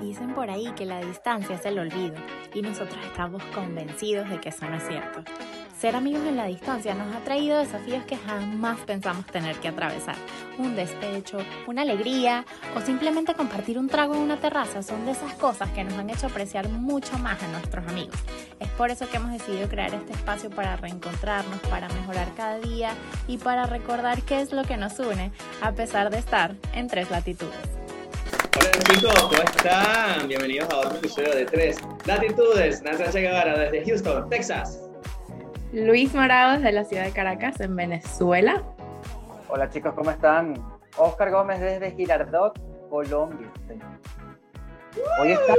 Dicen por ahí que la distancia es el olvido y nosotros estamos convencidos de que eso no es cierto. Ser amigos en la distancia nos ha traído desafíos que jamás pensamos tener que atravesar. Un despecho, una alegría o simplemente compartir un trago en una terraza son de esas cosas que nos han hecho apreciar mucho más a nuestros amigos. Es por eso que hemos decidido crear este espacio para reencontrarnos, para mejorar cada día y para recordar qué es lo que nos une a pesar de estar en tres latitudes. Hola chicos, ¿cómo están? Bienvenidos a otro episodio de Tres Latitudes. Natasha Guevara desde Houston, Texas. Luis Morados de la ciudad de Caracas, en Venezuela. Hola chicos, ¿cómo están? Oscar Gómez desde Girardot, Colombia. Hoy está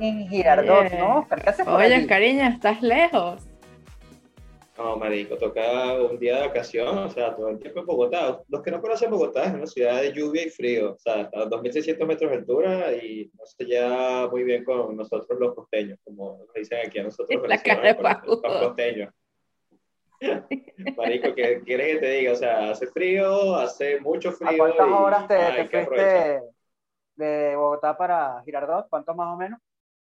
en Girardot, ¿no? Oscar, ¿qué haces por Oye, allí? cariño, estás lejos. No, marico, toca un día de vacación, o sea, todo el tiempo en Bogotá. Los que no conocen Bogotá es una ciudad de lluvia y frío, o sea, a 2.600 metros de altura y no se lleva muy bien con nosotros los costeños, como nos dicen aquí a nosotros La cara de venezolanos, Pajudo. los costeños. Marico, ¿qué quieres que te diga? O sea, hace frío, hace mucho ¿A frío. cuántas y horas te, fuiste de Bogotá para Girardot? ¿Cuántos más o menos?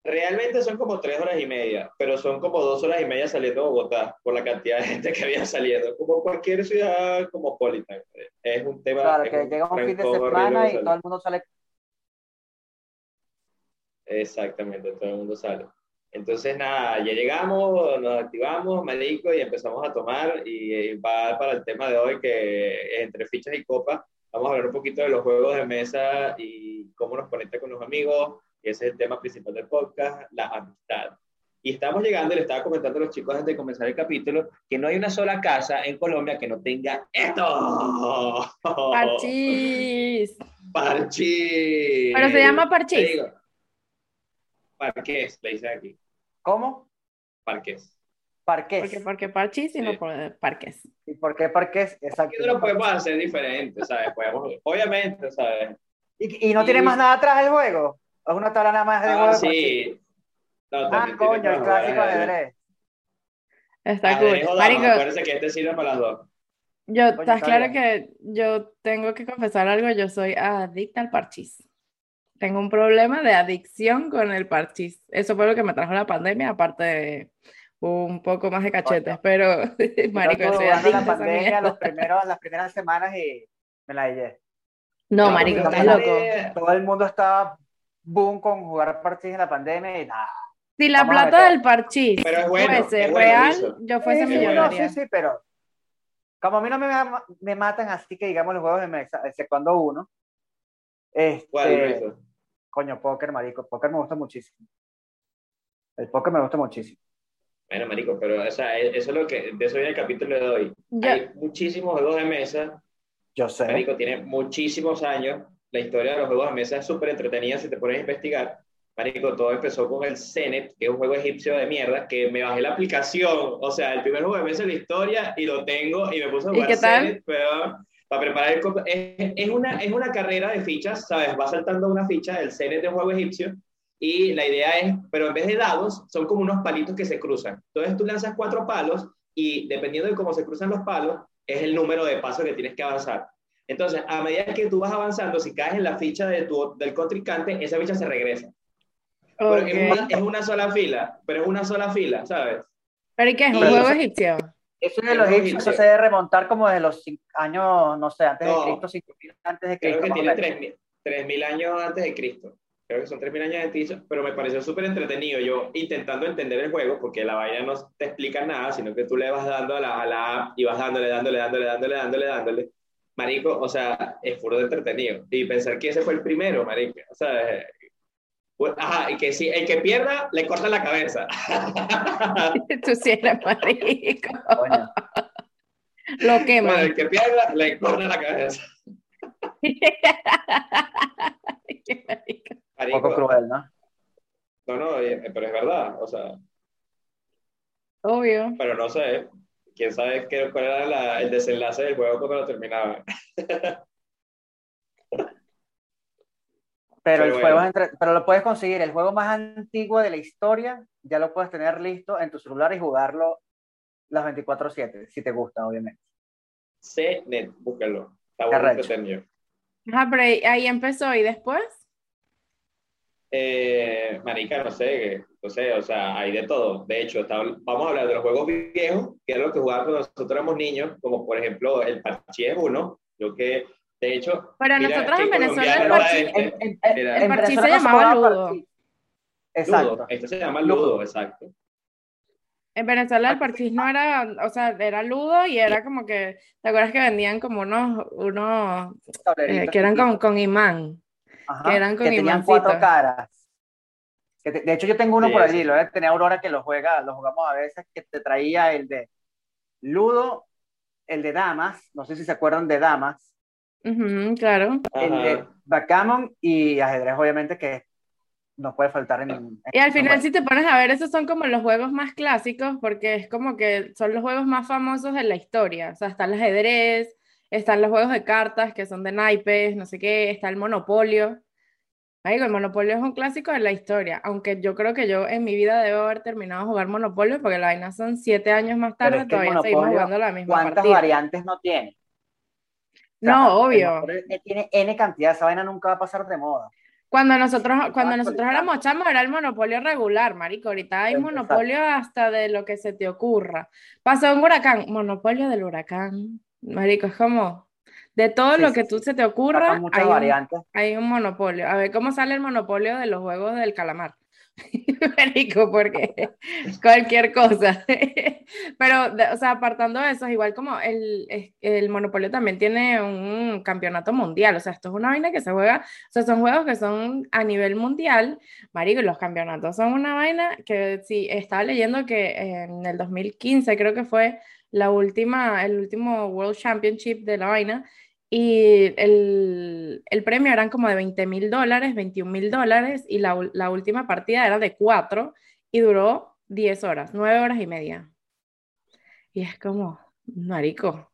Realmente son como tres horas y media, pero son como dos horas y media saliendo de Bogotá por la cantidad de gente que había saliendo, como cualquier ciudad cosmopolita. Es un tema. Claro, es que llega un fin de semana y todo el mundo sale. Exactamente, todo el mundo sale. Entonces, nada, ya llegamos, nos activamos, marico, y empezamos a tomar. Y eh, va para el tema de hoy, que entre fichas y copas, vamos a hablar un poquito de los juegos de mesa y cómo nos conecta con los amigos. Ese es el tema principal del podcast, la amistad. Y estamos llegando, y le estaba comentando a los chicos antes de comenzar el capítulo, que no hay una sola casa en Colombia que no tenga esto. Parchís. Parchís. Pero se llama parchís. digo, Parqués, le dicen aquí. ¿Cómo? Parques. Parques. ¿Por qué, por qué parchís y no Sí. parques? ¿Y por qué parques? Exacto. No lo podemos hacer diferente, ¿sabes? Podemos, obviamente, ¿sabes? ¿Y, y no Y- tiene más nada atrás el juego? ¿Es una tabla nada más de Ah, sí. No, Ah, coño, el clásico de ajedrez. Está Ajedrez o cool. Marico, acuérdense que este sirve para las dos. yo, Coño, estás está claro bien. que yo tengo que confesar algo, yo soy adicta al parchís. Tengo un problema de adicción con el parchís. Eso fue lo que me trajo la pandemia, aparte de un poco más de cachetes, Coño. pero, marico, Yo yo soy adicta la pandemia los primeros, las primeras semanas y me la llevé. No, No, marico, estás loco. pandemia- Todo el mundo estaba boom con jugar parchís en la pandemia y nada. Si la Vamos plata del parchís Pero es bueno, fuese es bueno real, eso. yo fuese Sí, millonaria. no, sí, sí, pero como a mí no me, me matan así que digamos los juegos de mesa, exceptuando uno, este, ¿Cuál, Luis? coño, póker, marico, póker me gusta muchísimo. El póker me gusta muchísimo. Bueno, marico, pero o sea, eso es lo que, de eso viene el capítulo de hoy. Yo- Hay muchísimos juegos de mesa Yo sé. Marico, tiene muchísimos años. La historia de los juegos de mesa es súper entretenida si te pones a investigar. Marico, todo empezó con el Zenet, que es un juego egipcio de mierda, que me bajé la aplicación. O sea, el primer juego de mesa de la historia y lo tengo y me puse a ¿Y jugar qué tal? Zenet, pero para preparar el... Es, es, una, es una carrera de fichas, ¿sabes? Va saltando una ficha, el Zenet de un juego egipcio, y la idea es, pero en vez de dados, son como unos palitos que se cruzan. Entonces tú lanzas cuatro palos y dependiendo de cómo se cruzan los palos, es el número de pasos que tienes que avanzar. Entonces, a medida que tú vas avanzando, si caes en la ficha de tu, del contrincante, esa ficha se regresa. Pero Ok. es, una, es una sola fila, pero es una sola fila, ¿sabes? ¿Pero y qué es? ¿Un juego egipcio? Eso de El los egipcios, eso se debe remontar como desde los años, no sé, antes No. de Cristo, 5000 antes de Creo Cristo. que más o tiene menos. 3.000 3.000 años antes de Cristo. Creo que son 3.000 años antes de Cristo, pero me pareció súper entretenido. Yo intentando entender el juego, porque la vaina no te explica nada, sino que tú le vas dando a la, a la app y vas dándole, dándole, dándole, dándole, dándole, dándole. Marico, o sea, es puro de entretenido. Y pensar que ese fue el primero, marico. O sea, pues, ajá, y que si el que pierda, le corta la cabeza. Tú sí eres marico. Coño. Lo Bueno, queman. el que pierda, le corta la cabeza. Qué marico. Un Marico, poco cruel, ¿no? no, no, eh, pero es verdad. O sea, Obvio. pero no sé. Quién sabe qué, cuál era la- el desenlace del juego cuando lo terminaba. Pero, el bueno. juego entre- pero lo puedes conseguir. El juego más antiguo de la historia, ya lo puedes tener listo en tu celular y jugarlo las 24/7, si te gusta, obviamente. CNET, búscalo. Está bueno entretenido. Ajá, pero ahí empezó y después. Eh, marica, no sé, no sé, o sea, hay de todo. De hecho, vamos a hablar de los juegos viejos, que es lo que jugábamos cuando nosotros éramos niños, como por ejemplo el parchís uno, yo que, de hecho... Para nosotros en Venezuela el parchís se llamaba ludo. Exacto. Esto se llama ludo, exacto. En Venezuela el parchís no era, o sea, era ludo y era como que, ¿te acuerdas que vendían como unos, unos eh, que eran con, con imán? Que eran con que tenían cuatro caras. de hecho, yo tengo uno por allí, lo tenía Aurora que lo juega, lo jugamos a veces, que te traía el de Ludo, el de Damas, no sé si se acuerdan de Damas. claro. El de Backgammon y ajedrez, obviamente, que no puede faltar en... y al final si te pones a ver, esos son como los juegos más clásicos porque es como que son los juegos más famosos de la historia. O sea, está el ajedrez, están los juegos de cartas que son de naipes, no sé qué, está el monopolio. el monopolio es un clásico de la historia, aunque yo creo que yo en mi vida debo haber terminado de jugar monopolio porque la vaina son siete años más tarde, todavía seguimos jugando la misma ¿Cuántas variantes no tiene? no, obvio. Tiene N cantidad, esa vaina nunca va a pasar de moda. Cuando nosotros, cuando nosotros éramos chamos era el monopolio regular, marico. Ahorita hay monopolio hasta de lo que se te ocurra. Pasó un huracán, monopolio del huracán. Marico, es como de todo lo que tú se te ocurra, hay un, hay un monopolio. A ver cómo sale el monopolio de los juegos del calamar. Marico, porque cualquier cosa. Pero, o sea, apartando de eso, igual como el, el Monopolio también tiene un campeonato mundial, o sea, esto es una vaina que se juega, o sea, son juegos que son a nivel mundial, Marico, los campeonatos son una vaina que sí, estaba leyendo que en el 2015 creo que fue la última, el último World Championship de la vaina, y el, el, premio eran como de 20 mil dólares, 21 mil dólares, y la, la, última partida era de 4 y duró 10 horas, 9 horas y media. Y es como, marico.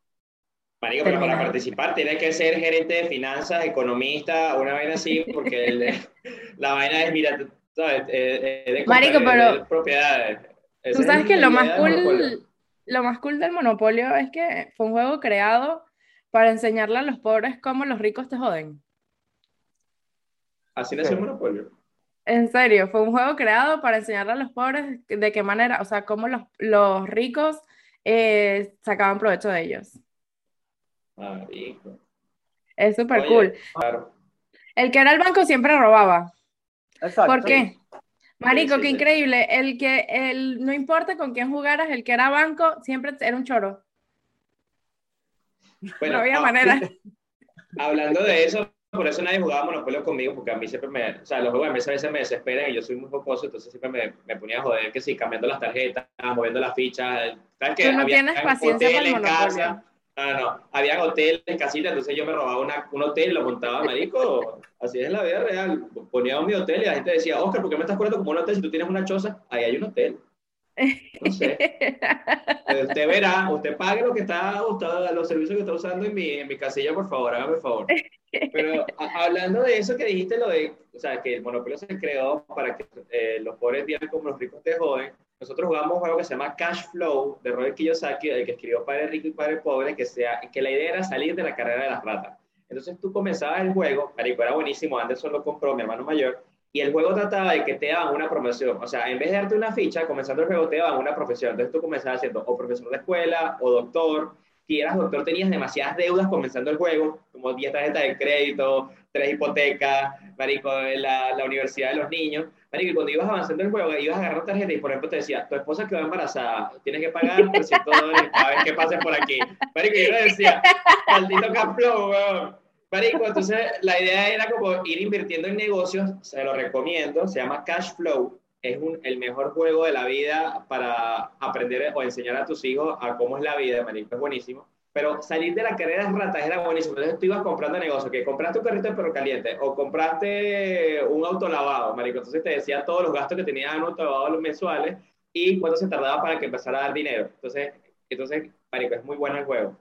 Marico, pero para participar tienes que ser gerente de finanzas, economista, una vaina así, porque la vaina es, mira, sabes, de marico, pero propiedades. Tú sabes que lo más cool, lo más cool del Monopolio es que fue un juego creado para enseñarle a los pobres cómo los ricos te joden. Así nació el Monopolio. En serio, fue un juego creado para enseñarle a los pobres de qué manera, o sea, cómo los, los ricos eh, sacaban provecho de ellos. Marico. Es súper cool. El que era el banco siempre robaba. Exacto. ¿Por qué? Marico, qué increíble. El que, el, no importa con quién jugaras, el que era banco siempre era un choro. Bueno, no había manera. Hablando de eso, por eso nadie jugaba Monopolio conmigo, porque a mí siempre me, o sea, los juegos de mesa a veces me desesperan y yo soy muy jocoso, entonces siempre me, me ponía a joder que sí, cambiando las tarjetas, moviendo las fichas. ¿Sabes Tú no tienes paciencia para el Monopolio. No, no, había hoteles, casitas, entonces yo me robaba una, un hotel y lo montaba, marico, así es la vida real. Ponía mi hotel y la gente decía, Oscar, ¿por qué me estás poniendo como un hotel si tú tienes una choza? Ahí hay un hotel. No sé. usted verá, usted pague lo que está gustado, los servicios que está usando en mi, en mi casilla, por favor, hágame el favor. Pero hablando de eso que dijiste, lo de, o sea, que el monopolio se creó para que eh, los pobres vivan como los ricos te joden. Nosotros jugamos un juego que se llama Cash Flow de Robert Kiyosaki, el que escribió Padre Rico y Padre Pobre, que, sea, que la idea era salir de la carrera de las ratas. Entonces tú comenzabas el juego, Marico, era buenísimo, Anderson lo compró, mi hermano mayor, y el juego trataba de que te daban una promoción. O sea, en vez de darte una ficha, comenzando el juego te daban una profesión. Entonces tú comenzabas siendo o profesor de escuela o doctor. Si eras doctor tenías demasiadas deudas comenzando el juego, como 10 tarjetas de crédito, 3 hipotecas, marico, la, la universidad de los niños. Marico, y cuando ibas avanzando el juego, ibas a agarrar y por ejemplo te decía, tu esposa quedó embarazada, tienes que pagar 300 dólares cada vez que pases por aquí. Marico, yo le decía, maldito caplo, weón Marico, entonces la idea era como ir invirtiendo en negocios, se lo recomiendo, se llama Cash Flow, es un, el mejor juego de la vida para aprender o enseñar a tus hijos a cómo es la vida, marico, es buenísimo. Pero salir de la carrera de ratas era buenísimo. Entonces tú ibas comprando negocios, que compraste un carrito de perro caliente o compraste un auto lavado, marico. Entonces te decía todos los gastos que tenía en auto lavado los mensuales y cuánto se tardaba para que empezara a dar dinero. Entonces, entonces marico, es muy bueno el juego.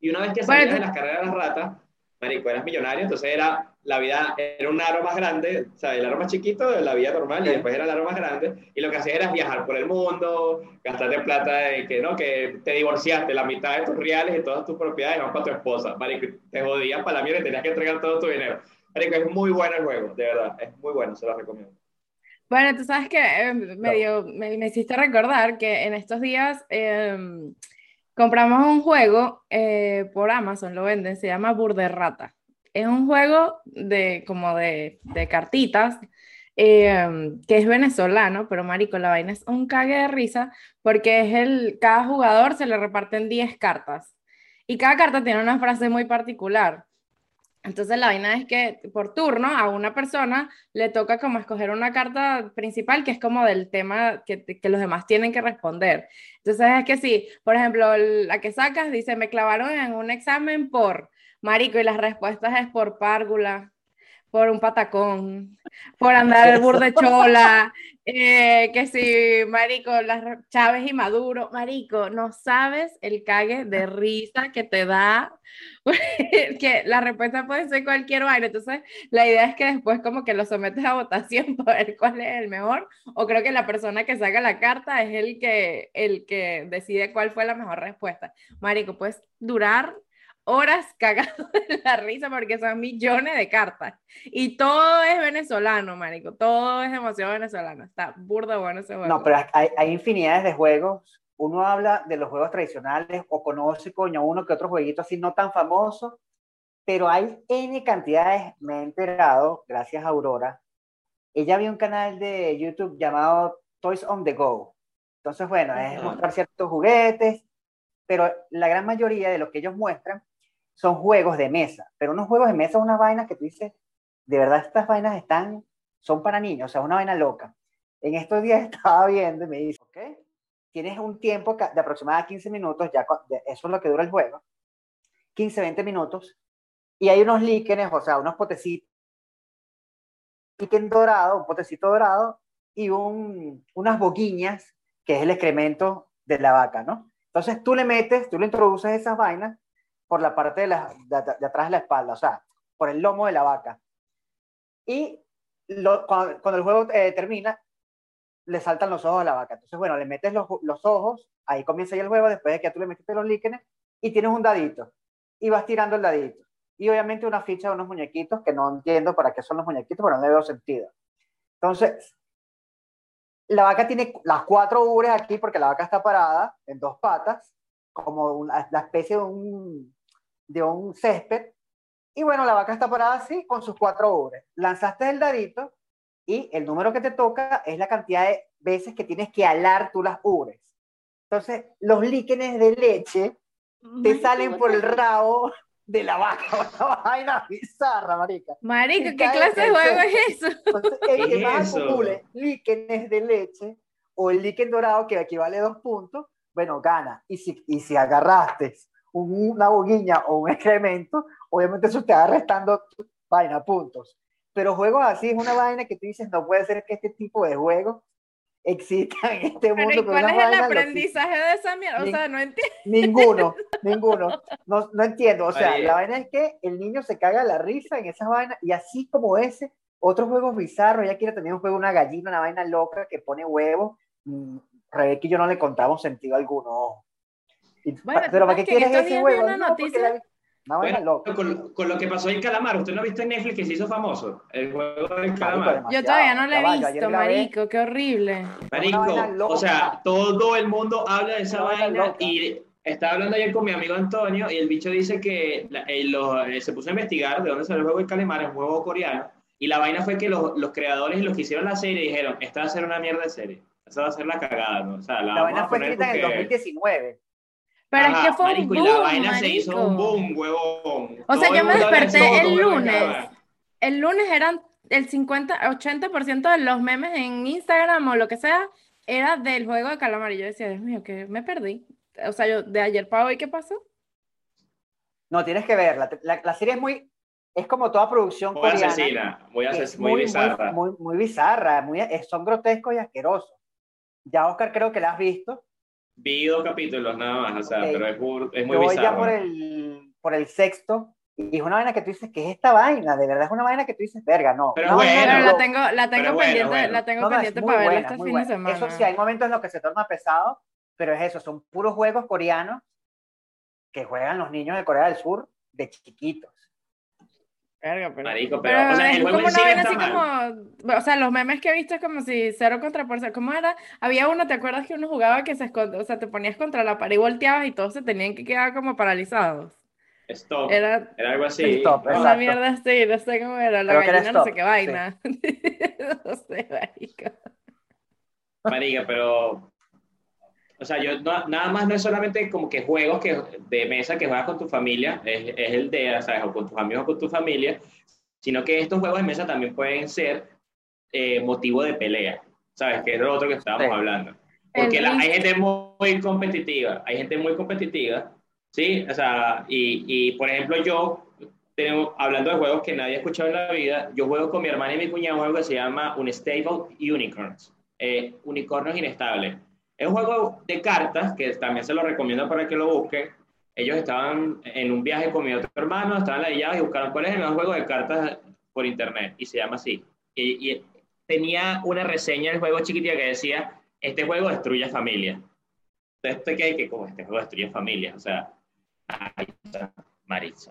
Y una vez que salías de las carreras de las ratas, marico, eras millonario, entonces era la vida, era un aro más grande, o sea, el aro más chiquito de la vida normal y después era el aro más grande y lo que hacías era viajar por el mundo, gastarte plata que, ¿no? Que te divorciaste, la mitad de tus reales y todas tus propiedades van para tu esposa, marico, te jodías para la mierda y tenías que entregar todo tu dinero. es muy bueno el juego, de verdad, es muy bueno, se lo recomiendo. Bueno, tú sabes que eh, me, me, hiciste recordar que en estos días em, compramos un juego eh, por Amazon, lo venden, se llama Burderrata. Es un juego de como de, cartitas em, que es venezolano, pero marico, la vaina es un cague de risa porque es el, cada jugador se le reparten 10 cartas y cada carta tiene una frase muy particular. Entonces la vaina es que por turno a una persona le toca como escoger una carta principal que es como del tema que, que los demás tienen que responder. Entonces es que sí, por ejemplo, la que sacas dice, me clavaron en un examen por marico y las respuestas es por párgula, por un patacón, por andar el burde chola, eh, que si, marico, las Chávez y Maduro, marico, no sabes el cague de risa que te da, que la respuesta puede ser cualquier vaina, entonces la idea es que después como que lo sometes a votación para ver cuál es el mejor, o creo que la persona que saca la carta es el que, el que decide cuál fue la mejor respuesta. Marico, puedes durar horas cagado de la risa porque son millones de cartas. Y todo es venezolano, marico. Todo es demasiado venezolano. Está burdo bueno ese juego. No, pero hay, hay, infinidades de juegos. Uno habla de los juegos tradicionales o conoce, coño, uno que otro jueguito así no tan famoso. Pero hay N cantidades, me he enterado, gracias a Aurora. Ella vio un canal de YouTube llamado Toys on the Go. Entonces, bueno, es mostrar ciertos juguetes, pero la gran mayoría de lo que ellos muestran son juegos de mesa, pero unos juegos de mesa, unas vainas que tú dices, de verdad estas vainas están, son para niños, o sea, una vaina loca. En estos días estaba viendo y me dice, ok, tienes un tiempo de aproximadamente 15 minutos, ya eso es lo que dura el juego, 15, 20 minutos, y hay unos líquenes, o sea, unos potecitos, líquen dorado, un potecito dorado, y un, unas boquiñas, que es el excremento de la vaca, ¿no? Entonces tú le metes, tú le introduces esas vainas por la parte de, la, de, atrás de la espalda, o sea, por el lomo de la vaca. Y cuando, el juego eh, termina, le saltan los ojos a la vaca. Entonces, bueno, le metes los, los, ojos, ahí comienza ya el juego, después de que tú le metiste los líquenes, y tienes un dadito, y vas tirando el dadito. Y obviamente una ficha de unos muñequitos, que no entiendo para qué son los muñequitos, pero no le veo sentido. Entonces, la vaca tiene las cuatro ubres aquí, porque la vaca está parada en dos patas, como una, la especie de un, de un césped. Y bueno, la vaca está parada así con sus cuatro ubres. Lanzaste el dadito y el número que te toca es la cantidad de veces que tienes que alar tú las ubres. Entonces, los líquenes de leche te salen por el rabo de la vaca. Una vaina bizarra, marica. Marica, ¿qué clase de juego es eso? Entonces, el que más acumule líquenes de leche o el líquen dorado, que equivale a dos puntos, bueno, gana. Y si, y si agarraste una boguiña o un excremento, obviamente eso te va restando vaina, puntos. Pero juegos así es una vaina que tú dices, no puede ser que este tipo de juegos exista en este mundo. Pero ¿cuál es el aprendizaje de esa mierda? O sea, no entiendo. Ninguno, ninguno. No, no entiendo. O sea, la vaina es que el niño se caga la risa en esas vainas y así como ese, otros juegos bizarros, ella quiere también un juego, una gallina, una vaina loca que pone huevos. Rebeca y yo no le encontramos sentido alguno pero ¿para qué quieres ese huevo? bueno, con, lo que pasó en Calamar, ¿usted no ha visto en Netflix que se hizo famoso? El juego del Calamar. Yo todavía no lo he visto, marico, qué horrible. Marico, o sea, todo el mundo habla de esa vaina y estaba hablando ayer con mi amigo Antonio y el bicho dice que eh, eh, se puso a investigar de dónde salió el juego del Calamar, es un juego coreano, y la vaina fue que los, los creadores y los que hicieron la serie dijeron, esta va a ser una mierda de serie, esta va a ser la cagada, ¿no? O sea, la, la vaina fue escrita en el 2019. Pero es que fue un boom, y la vaina se hizo un boom, huevón. O sea, yo me desperté el lunes. El lunes eran el 50, 80% de los memes en Instagram o lo que sea, era del juego de calamar. Y yo decía, Dios mío, que me perdí. O sea, yo de ayer para hoy, ¿qué pasó? No, tienes que verla. La, la serie es muy, es como toda producción muy coreana. Asesina, muy, asesina, muy, bizarra. Muy, muy, bizarra, muy, son grotescos y asquerosos. Ya, Oscar, creo que la has visto. Vi dos capítulos nada más, o sea, pero es, es muy Yo voy ya por el, por el sexto y es una vaina que tú dices, ¿qué es esta vaina? De verdad es una vaina que tú dices, verga, no. Pero bueno, la tengo, la tengo pendiente, la tengo pendiente para verla este fin de semana. Eso sí, hay momentos en los que se torna pesado, pero es eso, son puros juegos coreanos que juegan los niños de Corea del Sur de chiquitos. Marico, pero, o sea, es como una vaina así como, o sea, los memes que he visto es como si cero contra por ¿cómo era? Había uno, ¿te acuerdas que uno jugaba que se escondía, o sea, te ponías contra la pared y volteabas y todos se tenían que quedar como paralizados? Stop. Era, era algo así. Stop, una mierda así, no sé cómo era, la gallina no sé qué vaina. no sé, marico. Marica, pero o sea, yo nada más no es solamente como que juegos que, de mesa que juegas con tu familia, es, es el de, ¿sabes? O con tus amigos o con tu familia, sino que estos juegos de mesa también pueden ser eh, motivo de pelea, ¿sabes? Que es lo otro que estábamos hablando. Porque la, hay gente muy, competitiva, hay gente muy competitiva, ¿sí? O sea, y, y por ejemplo yo, tengo, hablando de juegos que nadie ha escuchado en la vida, yo juego con mi hermana y mi cuñado un juego que se llama Unstable Unicorns, eh, unicornios inestables es un juego de cartas que también se lo recomiendo para que lo busquen. Ellos estaban en un viaje con mi otro hermano, estaban llave y buscaron cuál es el mejor juego de cartas por internet y se llama así. Y, tenía una reseña del juego chiquitita que decía, este juego destruye familia. Entonces, ¿qué hay que como este juego destruye familia? O sea, Maritza.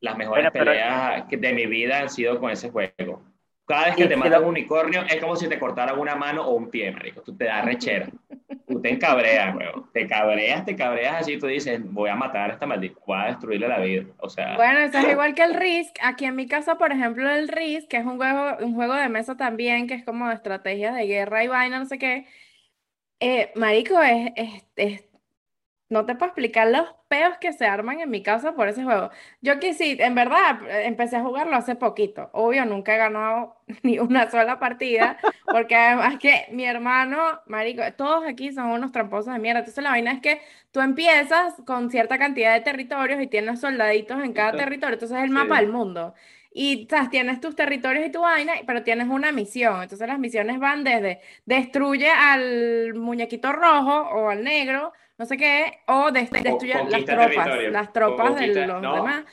Las mejores peleas de mi vida han sido con ese juego. Cada vez que te mata un unicornio es como si te cortaran una mano o un pie, marico. Tú te das rechera. Tú te encabreas, weón. Te cabreas, te cabreas así. Tú dices, voy a matar a esta maldita, voy a destruirle la vida. O sea. Bueno, eso es igual que el Risk. Aquí en mi casa, por ejemplo, el Risk, que es un juego, un juego de mesa también, que es como de estrategias de guerra y vaina, no sé qué. Eh, marico, es, es no te puedo explicar los peos que se arman en mi casa por ese juego. Yo que sí, en verdad, empecé a jugarlo hace poquito. Obvio, nunca he ganado ni una sola partida, porque además que mi hermano, marico, todos aquí son unos tramposos de mierda. Entonces la vaina es que tú empiezas con cierta cantidad de territorios y tienes soldaditos en cada territorio. Entonces es el mapa del mundo. Y ¿sabes? tienes tus territorios y tu vaina, pero tienes una misión. Entonces las misiones van desde destruye al muñequito rojo o al negro no sé qué, o destruye las tropas, las tropas de los demás,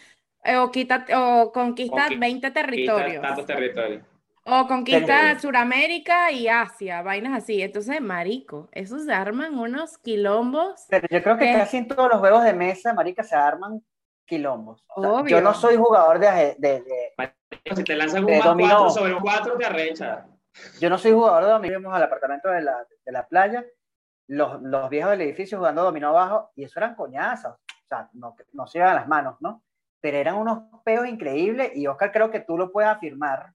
eh, o, quita, o conquista 20 territorios. Tantos territorios. O conquista Suramérica y Asia, vainas así. Entonces, marico, esos se arman unos quilombos. Pero yo creo que, casi en todos los juegos de mesa, marica, se arman quilombos. yo no soy jugador de... de, si te lanzan un 4 sobre un 4, te arrecha. Yo no soy jugador de dominó. Al apartamento de la, de la playa los, los, viejos del edificio jugando dominó abajo, y eso eran coñazos, o sea, no, no se iban las manos, ¿no? Pero eran unos peos increíbles, y Oscar creo que tú lo puedes afirmar,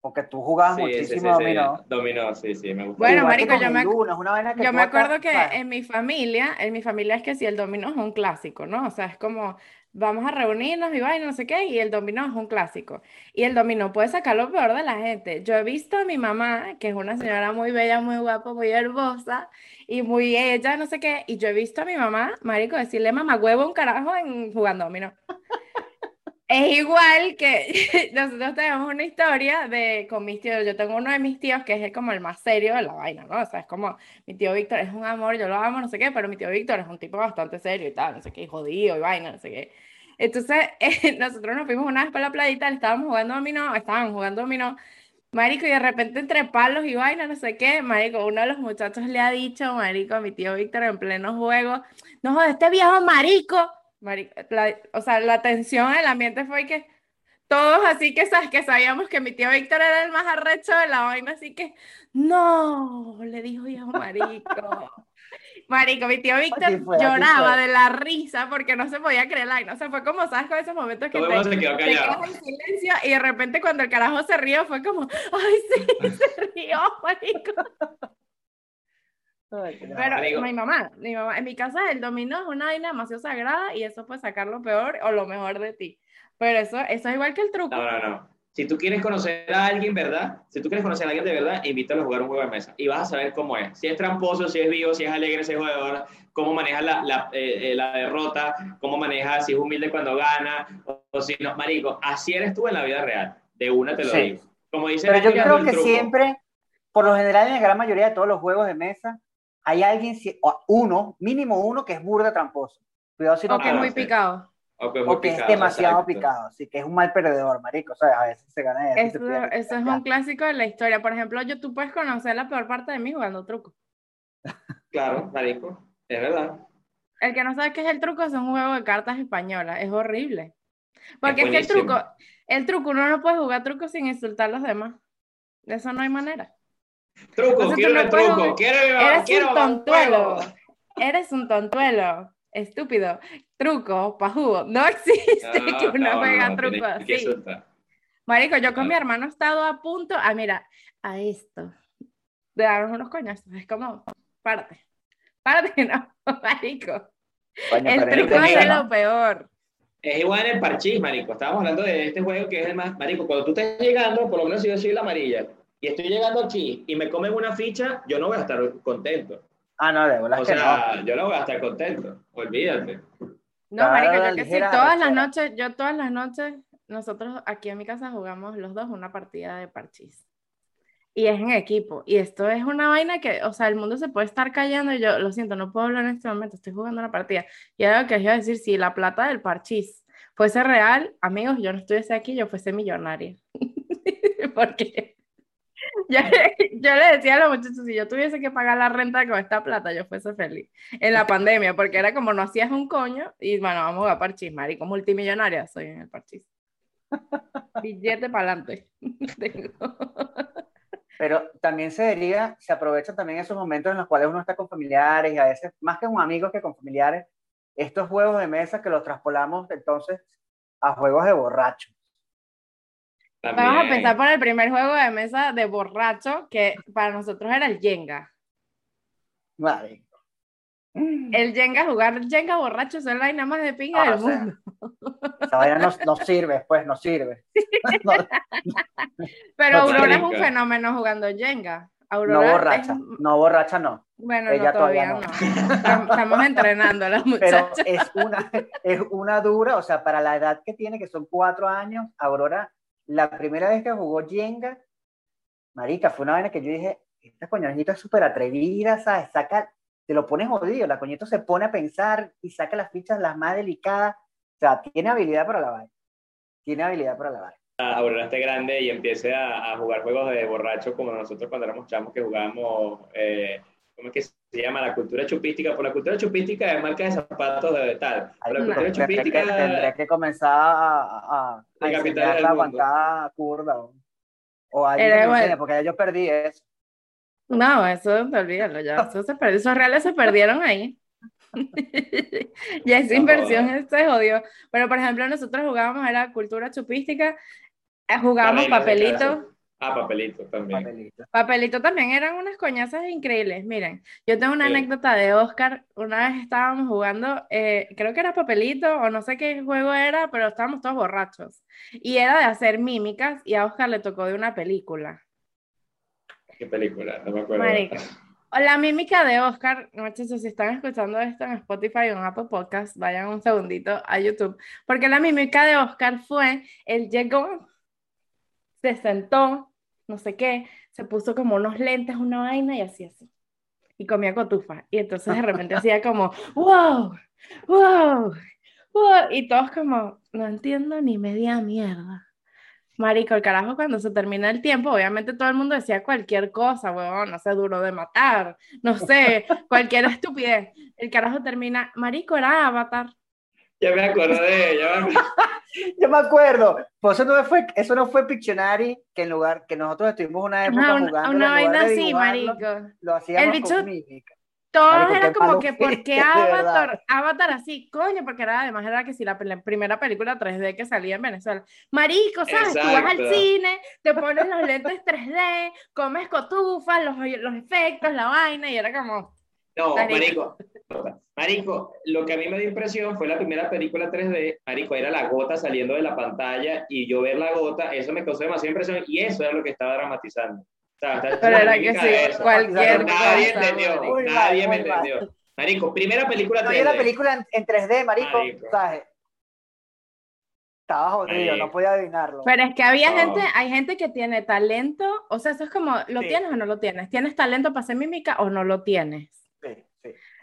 porque tú jugabas muchísimo dominó. Dominó, sí, sí, me gusta. Bueno, marico, yo me, yo me acuerdo que en mi familia, en mi familia es que si el dominó es un clásico, ¿no? O sea, es como, vamos a reunirnos y vaina, no sé qué, y el dominó es un clásico. Y el dominó puede sacar lo peor de la gente. Yo he visto a mi mamá, que es una señora muy bella, muy guapa, muy hermosa, y muy ella, no sé qué, y yo he visto a mi mamá, marico, decirle mamá huevo un carajo en jugando dominó. Es igual que nosotros tenemos una historia de con mis tíos. Yo tengo uno de mis tíos que es como el más serio de la vaina, ¿no? O sea, es como mi tío Víctor es un amor, yo lo amo, no sé qué, pero mi tío Víctor es un tipo bastante serio y tal, no sé qué, y jodido y vaina, no sé qué. Entonces, nosotros nos fuimos una vez para la playita, estábamos jugando dominó, estaban jugando dominó, marico, y de repente entre palos y vaina, no sé qué, marico, uno de los muchachos le ha dicho, marico, a mi tío Víctor en pleno juego, no este viejo marico o sea, la tensión el ambiente fue que todos así que, ¿sabes? que sabíamos que mi tío Víctor era el más arrecho de la vaina, así que, no, le dijo yo, marico. Marico, mi tío Víctor lloraba de la risa porque no se podía creer la no se fue como, ¿sabes? Con esos momentos que te, te, quedas en silencio y de repente cuando el carajo se rió fue como, ay, sí, se rió, marico. Pero mi mamá, mi mamá, en mi casa el dominó es una vaina demasiado sagrada y eso puede sacar lo peor o lo mejor de ti. Pero eso, eso es igual que el truco. No, no, no. Si tú quieres conocer a alguien, ¿verdad? Si tú quieres conocer a alguien de verdad, invítalo a jugar un juego de mesa y vas a saber cómo es. Si es tramposo, si es vivo, si es alegre, si es jugador, cómo maneja la, la, eh, eh, la derrota, cómo maneja, si es humilde cuando gana, o, si no. Marico, así eres tú en la vida real. De una te lo digo. Como dice Pero yo creo que siempre, por lo general, en la gran mayoría de todos los juegos de mesa, hay alguien, uno, mínimo uno, que es burda tramposo. Cuidado si no o que es muy picado. O que, es, demasiado picado, así que es un mal perdedor, marico. O sea, a veces se gana. Eso, eso es un clásico de la historia. Por ejemplo, yo tú puedes conocer la peor parte de mí jugando truco. Claro, marico, es verdad. El que no sabe qué es el truco es un juego de cartas españolas, es horrible. Porque es, que el truco, El truco, uno no puede jugar truco sin insultar a los demás. De eso no hay manera. Truco, quiero un truco, quiero, Eres quiero un tontuelo. Eres un tontuelo. Estúpido. Truco, pajugo. No existe que uno juega truco así. Marico, yo con mi hermano he estado a punto, a mira, a esto, de darnos unos coñazos. Es como, párate. Párate, no, marico. el truco es lo peor. Es igual en el parchís, marico. Estábamos hablando de este juego que es el más, marico, cuando tú estás llegando, por lo menos si yo soy la amarilla, y estoy llegando aquí y me comen una ficha, yo no voy a estar contento. Ah, no, de verdad. O sea, yo no voy a estar contento. Olvídate. No, marico, yo que sí, todas las noches, yo todas las noches, nosotros aquí en mi casa jugamos los dos una partida de parchís. Y es en equipo. Y esto es una vaina que, o sea, el mundo se puede estar callando y yo, lo siento, no puedo hablar en este momento, estoy jugando una partida. Y algo que iba a decir, si la plata del parchís fuese real, amigos, yo no estuviese aquí, yo fuese millonaria. Porque yo, yo, le decía a los muchachos, si yo tuviese que pagar la renta con esta plata, yo fuese feliz. En la pandemia, porque era como no hacías un coño, y bueno, vamos a jugar parchís, marico, multimillonaria soy en el parchís. Billete para adelante. Pero también se diría, se aprovechan también esos momentos en los cuales uno está con familiares y a veces, más que con amigos que con familiares, estos juegos de mesa que los traspolamos entonces a juegos de borracho. Vamos a pensar por el primer juego de mesa de borracho, que para nosotros era el Jenga. Vale. El Jenga, jugar Jenga borracho es la vaina más de pinga ah, del mundo. esa vaina no, sirve, pues, no sirve. Pero Aurora es un fenómeno jugando Jenga. no borracha, no borracha no. Bueno, Ella todavía, no. Estamos entrenando a la muchacha. Pero es una, es una dura, o sea, para la edad que tiene, que son cuatro años, Aurora, la primera vez que jugó Jenga, marica, fue una vaina que yo dije, esta coñonita es súper atrevida, ¿sabes? Saca te lo pones jodido, la coñito se pone a pensar y saca las fichas las más delicadas, o sea, tiene habilidad para la vaina, tiene habilidad para la vaina. Ahora esté grande y empiece a, jugar juegos de borracho como nosotros cuando éramos chamos que jugábamos, eh, ¿cómo es que llama? La cultura chupística. Por la cultura chupística es marca de zapatos de tal. Por la cultura chupística... Tendré que, comenzar a, a, a aguantar curda o, o alguien, porque yo perdí eso. No, eso olvídalo ya, eso se perdió, esos reales se perdieron ahí. ya esa inversión se jodió. Pero por ejemplo, nosotros jugábamos, era cultura chupística, eh, jugábamos papelito. Ah, papelito también. Papelito. también eran unas coñazas increíbles. Miren, yo tengo una anécdota de Oscar. Una vez estábamos jugando, eh, creo que era papelito o no sé qué juego era, pero estábamos todos borrachos. Y era de hacer mímicas y a Oscar le tocó de una película. ¿Qué película? No me acuerdo. La mímica de Oscar, muchachos, si están escuchando esto en Spotify o en Apple Podcast, vayan un segundito a YouTube, porque la mímica de Oscar fue, él llegó, se sentó, no sé qué, se puso como unos lentes, una vaina y así así, y comía cotufa, y entonces de repente hacía como, wow, wow, wow, y todos como, no entiendo ni media mierda. Marico, el carajo, cuando se termina el tiempo, obviamente todo el mundo decía cualquier cosa, weón, no sé, duro de matar, no sé, cualquier estupidez. El carajo termina, Marico, era Avatar. Ya me acordé, ya me Yo me acuerdo, pues eso no fue, eso no fue Pictionary, que en lugar, que nosotros estuvimos una época una, jugando. Una vaina así, marico. Lo hacíamos el bicho, con todos era como que, ¿por qué Avatar? Avatar así, coño, porque era además era que si la, primera película 3D que salía en Venezuela. Marico, ¿sabes? Tú vas al cine, te pones los lentes 3D, comes cotufas, los, los efectos, la vaina, y era como. No, marico. Marico, lo que a mí me dio impresión fue la primera película 3D, Marico, era la gota saliendo de la pantalla y yo ver la gota, eso me causó demasiada impresión y eso era lo que estaba dramatizando. Pero era que sí, cualquier Nadie entendió, nadie me entendió. Marico, primera película 3D. No, la película en, 3D, marico, ¿sabes? Estaba jodido, no podía adivinarlo. Pero es que había gente, hay gente que tiene talento, o sea, eso es como, ¿lo tienes o no lo tienes? ¿Tienes talento para hacer mímica o no lo tienes?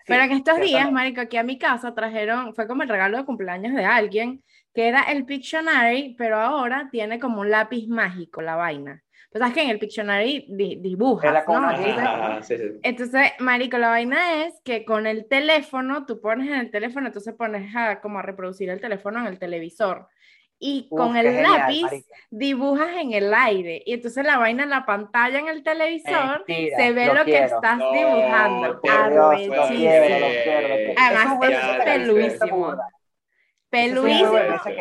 Sí, sí. Pero en estos días, marico, aquí a mi casa trajeron, fue como el regalo de cumpleaños de alguien, que era el Pictionary, pero ahora tiene como un lápiz mágico la vaina. Pues sabes que en el Pictionary dibujas, ¿no? Entonces, marico, la vaina es que con el teléfono, tú pones en el teléfono, entonces pones a, como a reproducir el teléfono en el televisor. Y con el lápiz dibujas en el aire y entonces la vaina en la pantalla en el televisor se ve lo, que estás dibujando. Además es peluísimo. Peluísimo,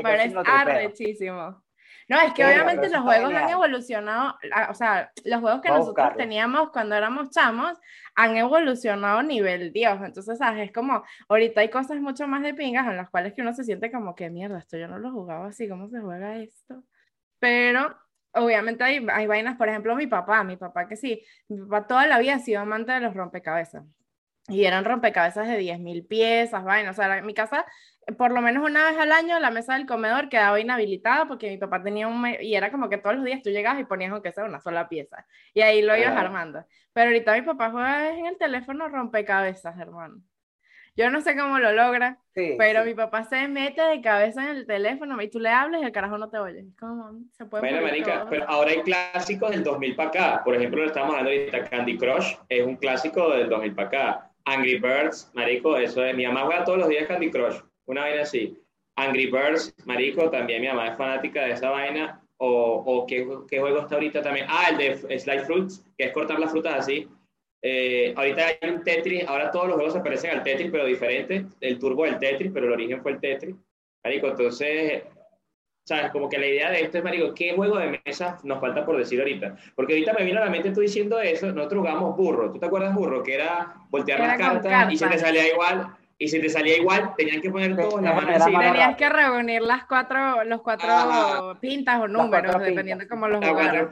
pero es arrechísimo. No, es que obviamente los juegos han evolucionado, o sea, los juegos que nosotros teníamos cuando éramos chamos han evolucionado nivel Dios. Entonces, ¿sabes? Es como, ahorita hay cosas mucho más de pingas en las cuales que uno se siente como que mierda, esto yo no lo jugaba así, ¿cómo se juega esto? Pero obviamente hay, hay vainas, por ejemplo, mi papá, mi papá que sí, mi papá toda la vida ha sido amante de los rompecabezas. Y eran rompecabezas de 10.000 piezas, vainas. O sea, mi casa por lo menos una vez al año la mesa del comedor quedaba inhabilitada porque mi papá tenía un... Y era como que todos los días tú llegabas y ponías aunque sea una sola pieza. Y ahí lo ibas armando. Pero ahorita mi papá juega en el teléfono rompecabezas, hermano. Yo no sé cómo lo logra, pero mi papá se mete de cabeza en el teléfono y tú le hablas y el carajo no te oye. ¿Cómo se puede Bueno, marica, pero ahora hay clásicos del 2000 para acá. Por ejemplo, lo estamos hablando ahorita, Candy Crush es un clásico del 2000 para acá. Angry Birds, marico, eso es... Mi mamá juega todos los días Candy Crush una vaina así. Angry Birds, marico, también mi mamá es fanática de esa vaina. O, o ¿qué, ¿qué, juego está ahorita también? Ah, el de Slide Fruits, que es cortar las frutas así. Eh, ahorita hay un Tetris, ahora todos los juegos se parecen al Tetris, pero diferente. El turbo del Tetris, pero el origen fue el Tetris. Marico, entonces, ¿sabes? Como que la idea de esto es, marico, ¿qué juego de mesa nos falta por decir ahorita? Porque ahorita me vino a la mente tú diciendo eso, nosotros jugamos burro. ¿Tú te acuerdas burro? Que era voltear las cartas y se te salía igual y si te salía igual, tenían que poner todo en la mano. Tenías que reunir las cuatro, los cuatro pintas o números, dependiendo de cómo los jugaras.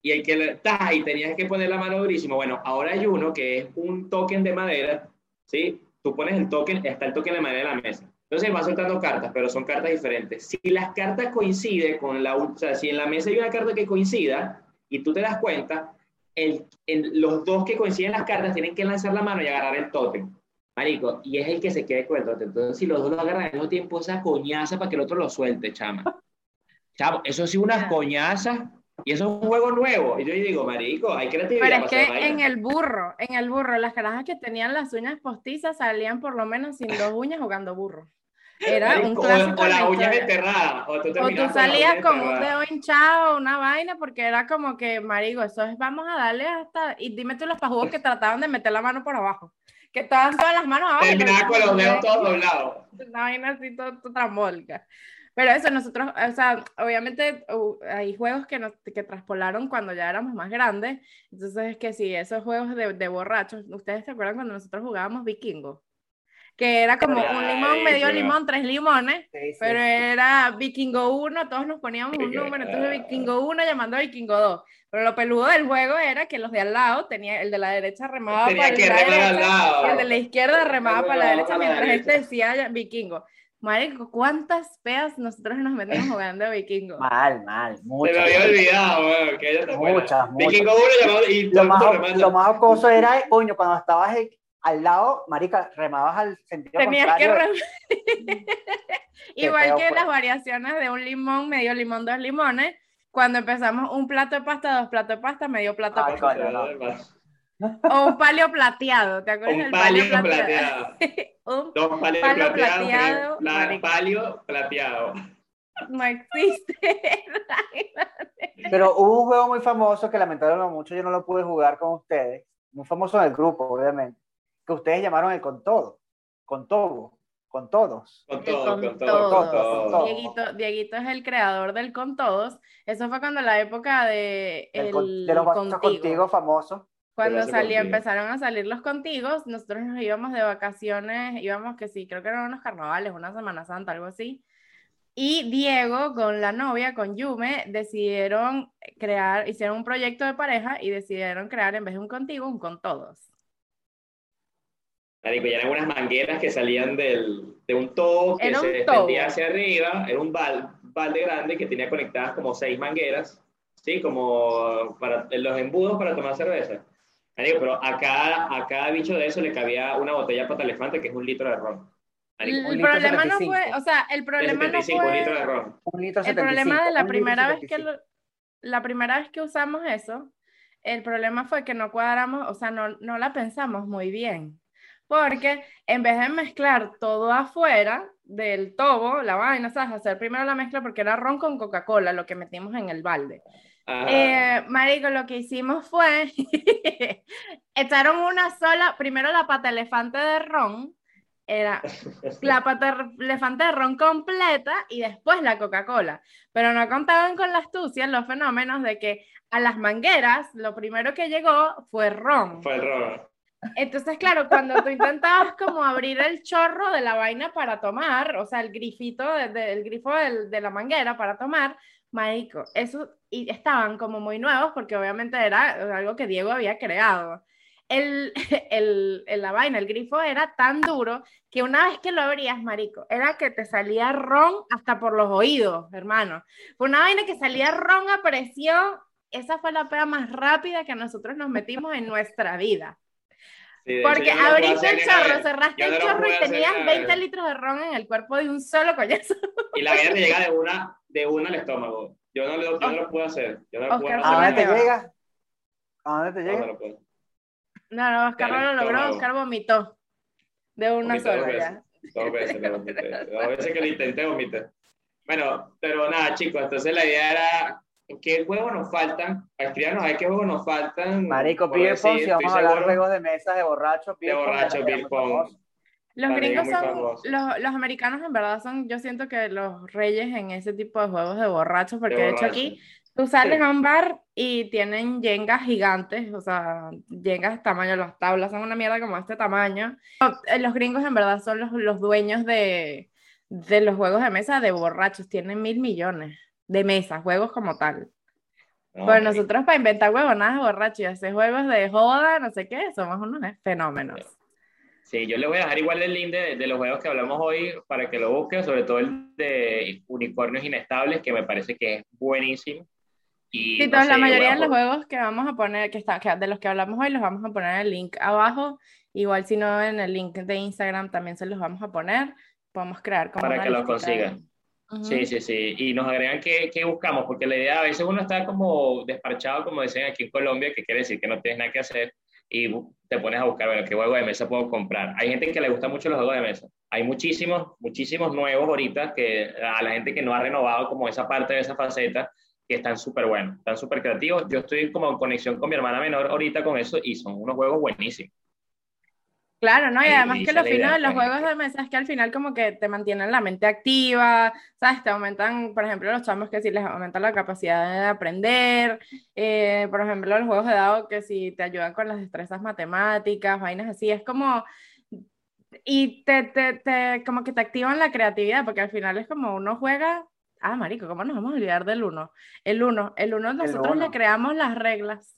Y, hay que, y tenías que poner la mano durísimo. Bueno, ahora hay uno que es un token de madera, ¿sí? Tú pones el token, está el token de madera en la mesa. Entonces vas soltando cartas, pero son cartas diferentes. Si las cartas coinciden con la... O sea, si en la mesa hay una carta que coincida y tú te das cuenta, el, los dos que coinciden las cartas tienen que lanzar la mano y agarrar el token. Marico, y es el que se quede con el Entonces, si los dos lo agarran al mismo tiempo, esa coñaza para que el otro lo suelte, chama. Chavo, eso sí, unas coñazas. Y eso es un juego nuevo. Y yo digo, marico, hay creatividad. Pero es que en el burro, en el burro, las carajas que tenían las uñas postizas salían por lo menos sin dos uñas jugando burro. Era un clásico. O, la uña enterrada. O tú, o tú salías con, un dedo hinchado, una vaina, porque era como que, marico, eso es, vamos a darle hasta. Y dime tú los pajugos que trataban de meter la mano por abajo que estaban todas las manos abajo. Terminaba con los dedos todos doblados. Una vaina así, todo, tramolca. Pero eso, nosotros, o sea, obviamente hay juegos que, nos, que traspolaron cuando ya éramos más grandes. Entonces, es que sí, esos juegos de, de borrachos, ¿ustedes se acuerdan cuando nosotros jugábamos vikingo? Que era como un limón, medio limón, tres limones, pero era Vikingo 1, todos nos poníamos un número, entonces Vikingo 1 llamando a Vikingo 2. Pero lo peludo del juego era que los de al lado, tenía, el de la derecha remaba para la derecha, y el de la izquierda remaba para la derecha, mientras este decía Vikingo. Marico, ¿cuántas peas nosotros nos metimos jugando a Vikingo? Mal, mal, muchas. Se me había olvidado, weón, que ella Muchas, muchas. Vikingo 1 llamado y lo más, lo más acoso era, coño, cuando estabas al lado, marica, remabas al sentido Tenías contrario. que Igual que las variaciones de un limón, medio limón, dos limones, cuando empezamos un plato de pasta, dos platos de pasta, medio plato de pasta. O un palio plateado, ¿te acuerdas? Un palio plateado. un Dos palios palio plateado. plateado palio plateado. No existe. Pero hubo un juego muy famoso que lamentablemente mucho yo no lo pude jugar con ustedes, muy famoso en el grupo, obviamente, que ustedes llamaron el con todo, con todo, con todos. Con todo, con, todos. Dieguito, Dieguito, es el creador del con todos. Eso fue cuando la época de el, de los contigo. contigo famosos. Cuando salió, empezaron a salir los contigos, nosotros nos íbamos de vacaciones, íbamos que sí, creo que eran unos carnavales, una Semana Santa, algo así. Y Diego con la novia, con Yume, decidieron crear, hicieron un proyecto de pareja y decidieron crear en vez de un contigo, un con todos. Marico, ya eran unas mangueras que salían del, de un todo que se extendía hacia arriba, era un bal, balde grande que tenía conectadas como seis mangueras, ¿sí? Como para los embudos para tomar cerveza. Marico, pero a cada, a cada bicho de eso le cabía una botella para elefante que es un litro de ron. el problema no fue, o sea, el problema no fue... Un litro de ron. el problema de la primera vez que la primera vez que usamos eso, el problema fue que no cuadramos, o sea, no, no la pensamos muy bien porque en vez de mezclar todo afuera del tobo, la vaina, ¿sabes? Hacer primero la mezcla porque era ron con Coca-Cola, lo que metimos en el balde. Eh, marico, lo que hicimos fue echaron una sola, primero la pata elefante de ron, era la pata elefante de ron completa y después la Coca-Cola. Pero no contaban con la astucia, los fenómenos de que a las mangueras lo primero que llegó fue ron. Fue ron. Entonces, claro, cuando tú intentabas como abrir el chorro de la vaina para tomar, o sea, el grifito, el grifo de la manguera para tomar, marico, eso, y estaban como muy nuevos porque obviamente era algo que Diego había creado. El, el, la vaina, el grifo era tan duro que una vez que lo abrías, marico, era que te salía ron hasta por los oídos, hermano. Fue una vaina que salía ron a presión. Esa fue la pega más rápida que nosotros nos metimos en nuestra vida. Porque abriste el chorro, cerraste el chorro y tenías 20 litros de ron en el cuerpo de un solo coñazo. Y la vaina te llega de una, de una al estómago. Yo no, lo, yo no lo puedo hacer. Yo no lo puedo hacer. ¿A dónde te llega? ¿A dónde te llega? No, no, Oscar no lo logró, Oscar vomitó. De una sola ya. Dos veces lo vomité. Dos veces que lo intenté, vomité. Bueno, pero nada, chicos, entonces la idea era ¿qué juegos nos faltan? Escríbanos a ver qué juegos nos faltan. Marico, pong, si vamos a hablar de juegos de mesa de borracho, De borracho, pong. Los gringos son, los, los, americanos en verdad son, yo siento que los reyes en ese tipo de juegos de borrachos, porque de, hecho aquí tú sales a un bar y tienen yengas gigantes, o sea, yengas tamaño, las tablas son una mierda como este tamaño. Eh, los gringos en verdad son los, los dueños de, de los juegos de mesa de borrachos, tienen mil millones de mesa, juegos como tal. bueno, nosotros para inventar juegos, nada borrachos y hacer juegos de joda, no sé qué, somos unos fenómenos. Sí, yo le voy a dejar igual el link de, de, los juegos que hablamos hoy para que lo busquen, sobre todo el de unicornios inestables, que me parece que es buenísimo. Y, sí, la mayoría de los juegos que vamos a poner, que, está, de los que hablamos hoy, los vamos a poner en el link abajo. Igual si no, en el link de Instagram también se los vamos a poner. Podemos crear como Para que lo consigan. Sí, sí, sí. Y nos agregan qué, qué, buscamos, porque la idea a veces uno está como desparchado, como dicen aquí en Colombia, que quiere decir que no tienes nada que hacer y te pones a buscar, bueno, qué juego de mesa puedo comprar. Hay gente que le gusta mucho los juegos de mesa. Hay muchísimos, muchísimos nuevos ahorita que a la gente que no ha renovado como esa parte de esa faceta, que están súper buenos, están súper creativos. Yo estoy como en conexión con mi hermana menor ahorita con eso y son unos juegos buenísimos. Claro, ¿no? Y además que lo fino de los juegos de mesa es que al final como que te mantienen la mente activa, ¿sabes? Te aumentan, por ejemplo, los chamos que sí les aumentan la capacidad de aprender, eh, por ejemplo, los juegos de dado que sí te ayudan con las destrezas matemáticas, vainas así, es como... Y te, te, te, como que te activan la creatividad, porque al final es como uno juega, ah, marico, ¿cómo nos vamos a olvidar del uno? El uno, el uno nosotros le creamos las reglas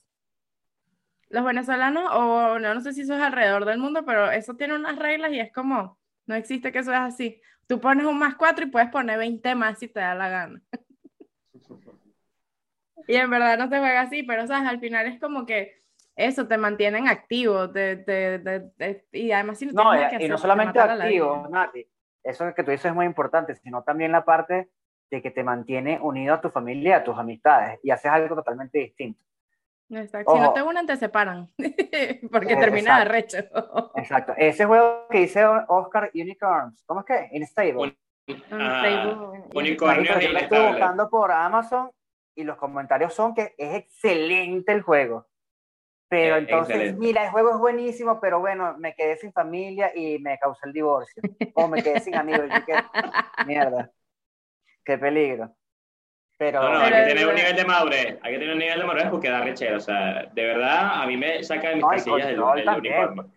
los venezolanos, o no, no sé si eso es alrededor del mundo, pero eso tiene unas reglas y es como, no existe que eso es así. Tú pones un más cuatro y puedes poner 20 más si te da la gana. y en verdad no se juega así, pero sabes, al final es como que eso te mantienen activo, y además si no, y, y no solamente activo, Nati, eso que tú dices es muy importante, sino también la parte de que te mantiene unido a tu familia, a tus amistades, y haces algo totalmente distinto. Exacto. Si no te unen, te separan. Porque termina de recho. Exacto. Ese juego que dice Oscar Unicorns, ¿cómo es que? Instable. Uh, Unicornio. Yo lo estoy buscando por Amazon y los comentarios son que es excelente el juego. Pero entonces, mira, el juego es buenísimo, pero bueno, me quedé sin familia y me causó el divorcio. O me quedé sin amigos. mierda, qué peligro. Pero, no, no, hay que tener un nivel de madurez. Hay que tener un nivel de madurez porque da rechero. O sea, de verdad, a mí me saca de mis casillas el, unicornio.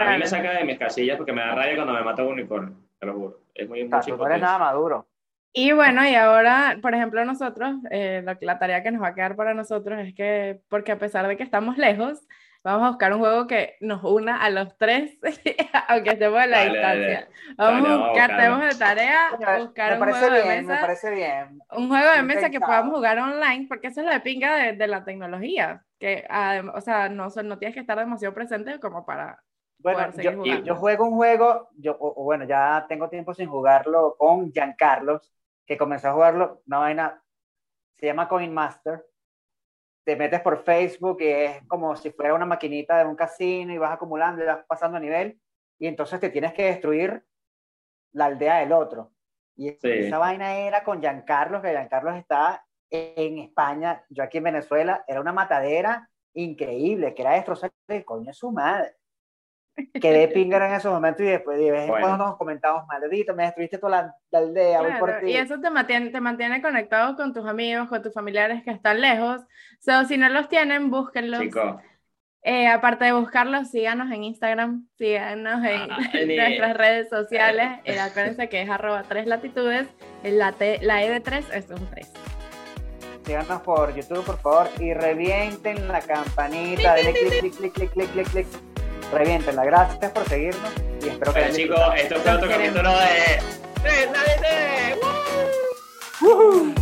A mí me saca de mis casillas porque me da rabia cuando me mata un unicornio. Te lo juro. Es muy importante. No eres nada maduro. Y bueno, y ahora, por ejemplo, nosotros, eh, la, la, tarea que nos va a quedar para nosotros es que, porque a pesar de que estamos lejos, Vamos a buscar un juego que nos una a los tres, aunque estemos en la distancia. Vamos a buscar, tenemos de tarea, buscar un juego de mesa. Me parece bien. Un juego de mesa que podamos jugar online, porque eso es lo de pinga de, la tecnología. Que, o sea, no, no tienes que estar demasiado presente como para bueno, yo, yo, juego un juego, yo, o, bueno, ya tengo tiempo sin jugarlo con Giancarlos, que comenzó a jugarlo, una vaina, se llama Coin Master, te metes por Facebook y es como si fuera una maquinita de un casino y vas acumulando y vas pasando a nivel y entonces te tienes que destruir la aldea del otro. Y esa vaina era con Giancarlo, que Giancarlo está en España, yo aquí en Venezuela, era una matadera increíble, que era destrozar el coño de su madre. Quedé pingar en esos momentos y después de vez en cuando nos comentamos, maldito, me destruiste toda la, aldea, voy por ti. Y eso te mantiene, te mantiene conectado con tus amigos, con tus familiares que están lejos. So, si no los tienen, búsquenlos. Eh, aparte de buscarlos, síganos en Instagram, síganos en, ah, nuestras redes sociales. Y acuérdense que es arroba tres latitudes, la, la E de tres es un tres síganos por YouTube, por favor, y revienten la campanita, denle clic, clic, clic, clic, clic, clic, clic, revientenla. Gracias por seguirnos y espero que... Bueno, chicos, esto fue otro capítulo de... ¡Tres, ¡Woo!